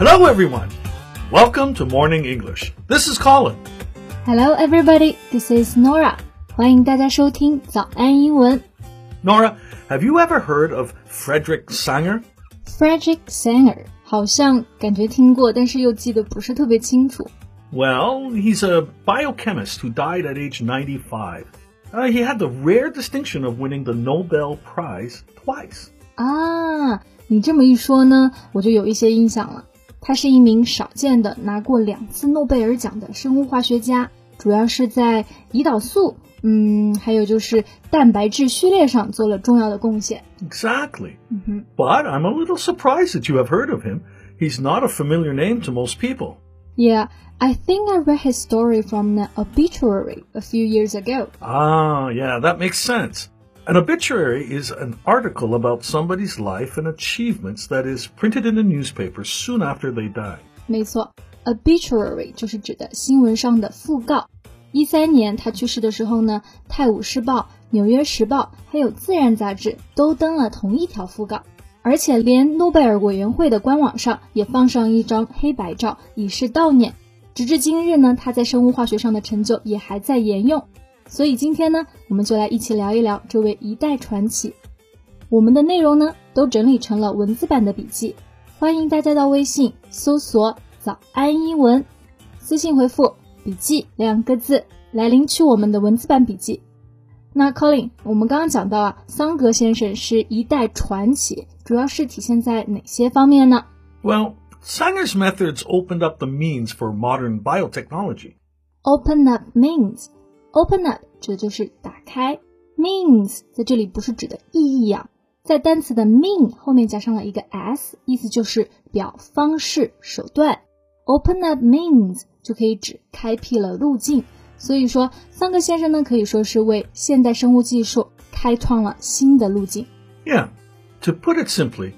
Hello, everyone. Welcome to Morning English. This is Colin. Hello, everybody. This is Nora. 欢迎大家收听早安英文。 Nora, have you ever heard of Frederick Sanger? Frederick Sanger 好像感觉听过，但是又记得不是特别清楚。 Well, he's a biochemist who died at age 95. Uh, he had the rare distinction of winning the Nobel Prize twice. 啊，你这么一说呢，我就有一些印象了。 他是一名少见的拿过两次诺贝尔奖的生物化学家，主要是在胰岛素，嗯，还有就是蛋白质序列上做了重要的贡献。 Exactly. But I'm a little surprised that you have heard of him. He's not a familiar name to most people. Yeah, I think I read his story from an obituary a few years ago. Ah, yeah, that makes sense. An obituary is an article about somebody's life and achievements that is printed in the newspaper soon after they die. 没错，obituary 就是指的新闻上的讣告。一三年他去世的时候呢，《泰晤士报》《纽约时报》还有《自然》杂志都登了同一条讣告，而且连诺贝尔委员会的官网上也放上一张黑白照，以示悼念。直至今日呢，他在生物化学上的成就也还在沿用。所以今天呢，我们就来一起聊一聊这位一代传奇。我们的内容呢，都整理成了文字版的笔记，欢迎大家到微信搜索“早安英文”，私信回复“笔记”两个字来领取我们的文字版笔记。那 Colin，我们刚刚讲到啊，桑格先生是一代传奇，主要是体现在哪些方面呢？Well, Sanger's methods opened up the means for modern biotechnology. Open up means open up 指的就是打开，means 在这里不是指的意义啊，在单词的 mean 后面加上了一个 s，意思就是表方式、手段。Open up means 就可以指开辟了路径。所以说，桑格先生呢可以说是为现代生物技术开创了新的路径。 Yeah. To put it simply,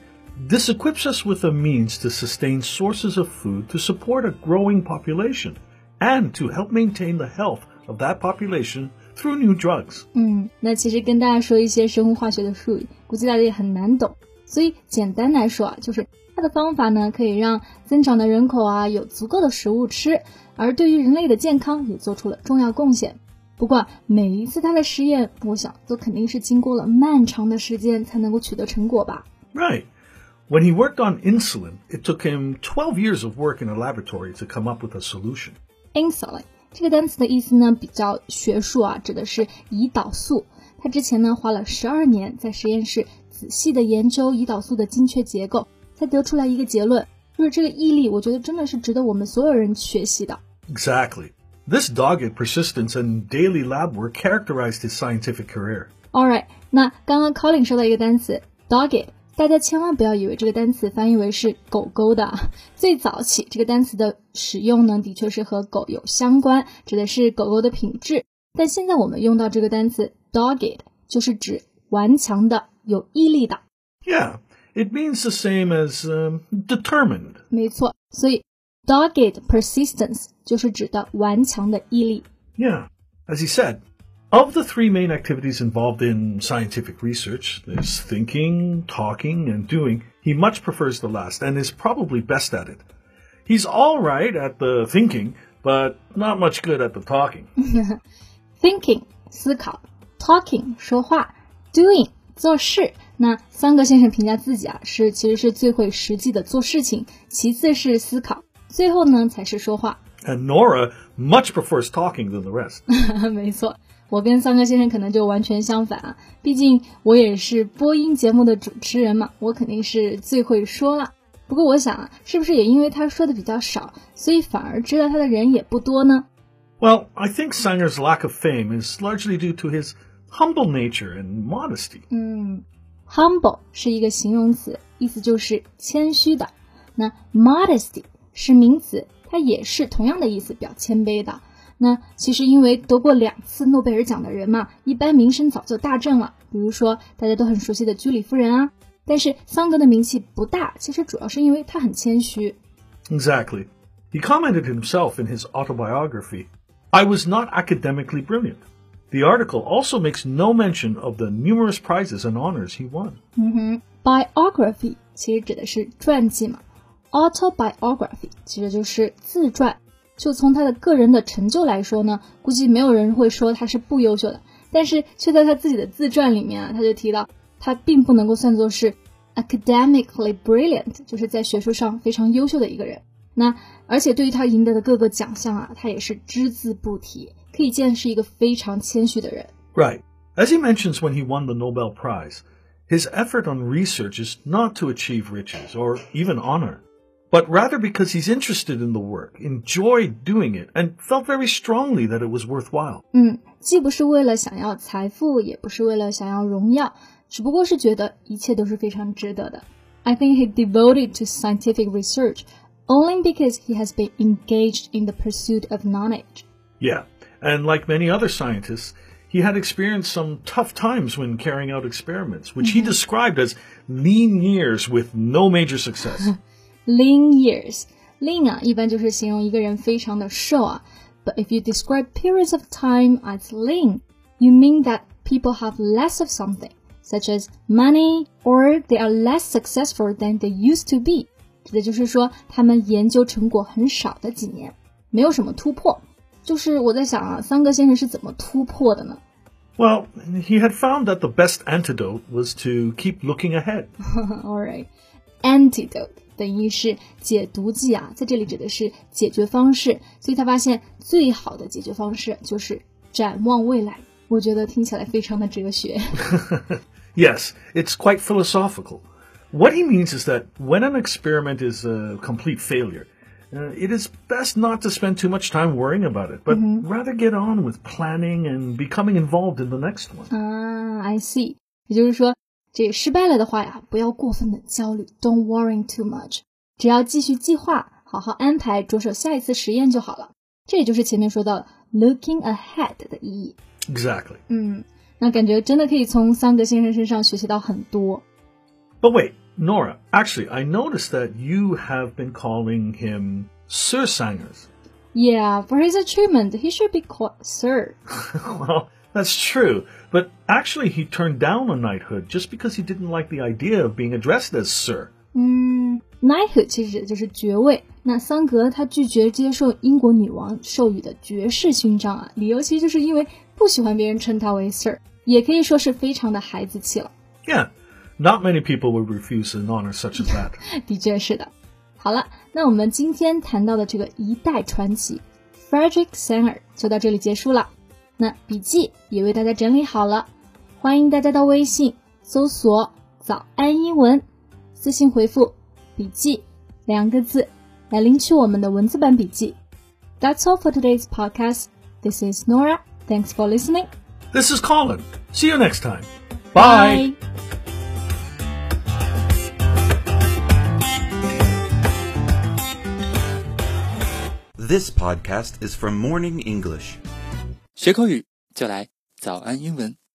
this equips us with a means to sustain sources of food to support a growing population and to help maintain the health of that population through new drugs. 嗯，那其实跟大家说一些生物化学的术语，估计大家也很难懂。所以简单来说啊，就是它的方法呢，可以让增长的人口啊有足够的食物吃，而对于人类的健康也做出了重要贡献。不过每一次它的实验，我想都肯定是经过了漫长的时间才能够取得成果吧。 Right. When he worked on insulin, it took him 12 years of work in a laboratory to come up with a solution. insulin 这个单词的意思呢比较学术啊，指的是胰岛素。他之前呢花了十二年在实验室仔细的研究胰岛素的精确结构，才得出来一个结论，就是这个毅力，我觉得真的是值得我们所有人学习的。 Exactly. This dogged persistence and daily lab work characterized his scientific career. All right，那刚刚 Colin 说到一个单词 dogged， 大家千万不要以为这个单词翻译为是狗狗的啊。最早起这个单词的使用呢，的确是和狗有相关，指的是狗狗的品质。但现在我们用到这个单词 dogged，就是指顽强的、有毅力的。Yeah, it means the same as um, determined. 没错，所以 dogged persistence 就是指的顽强的毅力。Yeah, as he said, of the three main activities involved in scientific research, there's thinking, talking, and doing. He much prefers the last and is probably best at it. He's all right at the thinking, but not much good at the talking. thinking 思考，talking 说话，doing 做事。那桑格先生评价自己啊，是其实是最会实际的做事情，其次是思考，最后呢才是说话。 And Nora much prefers talking than the rest. 没错， 我跟桑哥先生可能就完全相反啊，毕竟我也是播音节目的主持人嘛，我肯定是最会说了。不过我想啊，是不是也因为他说的比较少，所以反而知道他的人也不多呢？Well, I think Sanger's lack of fame is largely due to his humble nature and modesty. 嗯 humble 是一个形容词，意思就是谦虚的。那 modesty 是名词，它也是同样的意思，表谦卑的。那其实因为得过两次诺贝尔奖的人嘛，一般名声早就大振了。比如说大家都很熟悉的居里夫人啊。但是桑格的名气不大，其实主要是因为他很谦虚。 Exactly. He commented himself in his autobiography I was not academically brilliant. The article also makes no mention of the numerous prizes and honors he won. biography 其实指的是传记嘛。 autobiography 其实就是自传。 就从他的个人的成就来说呢，估计没有人会说他是不优秀的。但是却在他自己的自传里面啊，他就提到他并不能够算作是 academically brilliant，就是在学术上非常优秀的一个人。那而且对于他赢得的各个奖项啊，他也是只字不提，可以见是一个非常谦虚的人。Right. As he mentions when he won the Nobel Prize, his effort on research is not to achieve riches or even honor but rather because he's interested in the work, enjoyed doing it, and felt very strongly that it was worthwhile. 嗯，既不是为了想要财富，也不是为了想要荣耀，只不过是觉得一切都是非常值得的。I think he devoted to scientific research only because he has been engaged in the pursuit of knowledge. Yeah, and like many other scientists, he had experienced some tough times when carrying out experiments, which he mm-hmm. described as lean years with no major success. lean years. Lean 啊，一般就是形容一个人非常的瘦啊。But if you describe periods of time as lean, you mean that people have less of something, such as money, or they are less successful than they used to be. 指的就是说他们研究成果很少的几年，没有什么突破。就是我在想啊，桑格先生是怎么突破的呢？Well, he had found that the best antidote was to keep looking ahead. All right, antidote 等于是解毒剂啊，在这里指的是解决方式，所以他发现最好的解决方式就是展望未来。我觉得听起来非常的哲学。yes, it's quite philosophical. What he means is that when an experiment is a complete failure, uh, it is best not to spend too much time worrying about it, but mm -hmm. rather get on with planning and becoming involved in the next one. Ah, I see. 也就是说， 这失败了的话呀，不要过分的焦虑，Don't worry too much，只要继续计划，好好安排，着手下一次实验就好了。这也就是前面说到的 looking ahead 的意义。Exactly。嗯，那感觉真的可以从桑格先生身上学习到很多。But wait, Nora, actually, I noticed that you have been calling him Sir Sangers. Yeah, for his achievement, he should be called Sir. well. That's true, but actually he turned down a knighthood just because he didn't like the idea of being addressed as sir. 嗯，knighthood 其实指的就是爵位。那桑格他拒绝接受英国女王授予的爵士勋章啊，理由其实就是因为不喜欢别人称他为 sir，也可以说是非常的孩子气了。Yeah, not many people would refuse an honor such as that. 的确是的。好了，那我们今天谈到的这个一代传奇 Frederick Sanger 就到这里结束了。 那笔记也为大家整理好了，欢迎大家到微信搜索“早安英文”，私信回复“笔记”两个字来领取我们的文字版笔记。That's all for today's podcast. This is Nora. Thanks for listening. This is Colin. See you next time. Bye. Bye. This podcast is from Morning English. 学口语就来早安英文。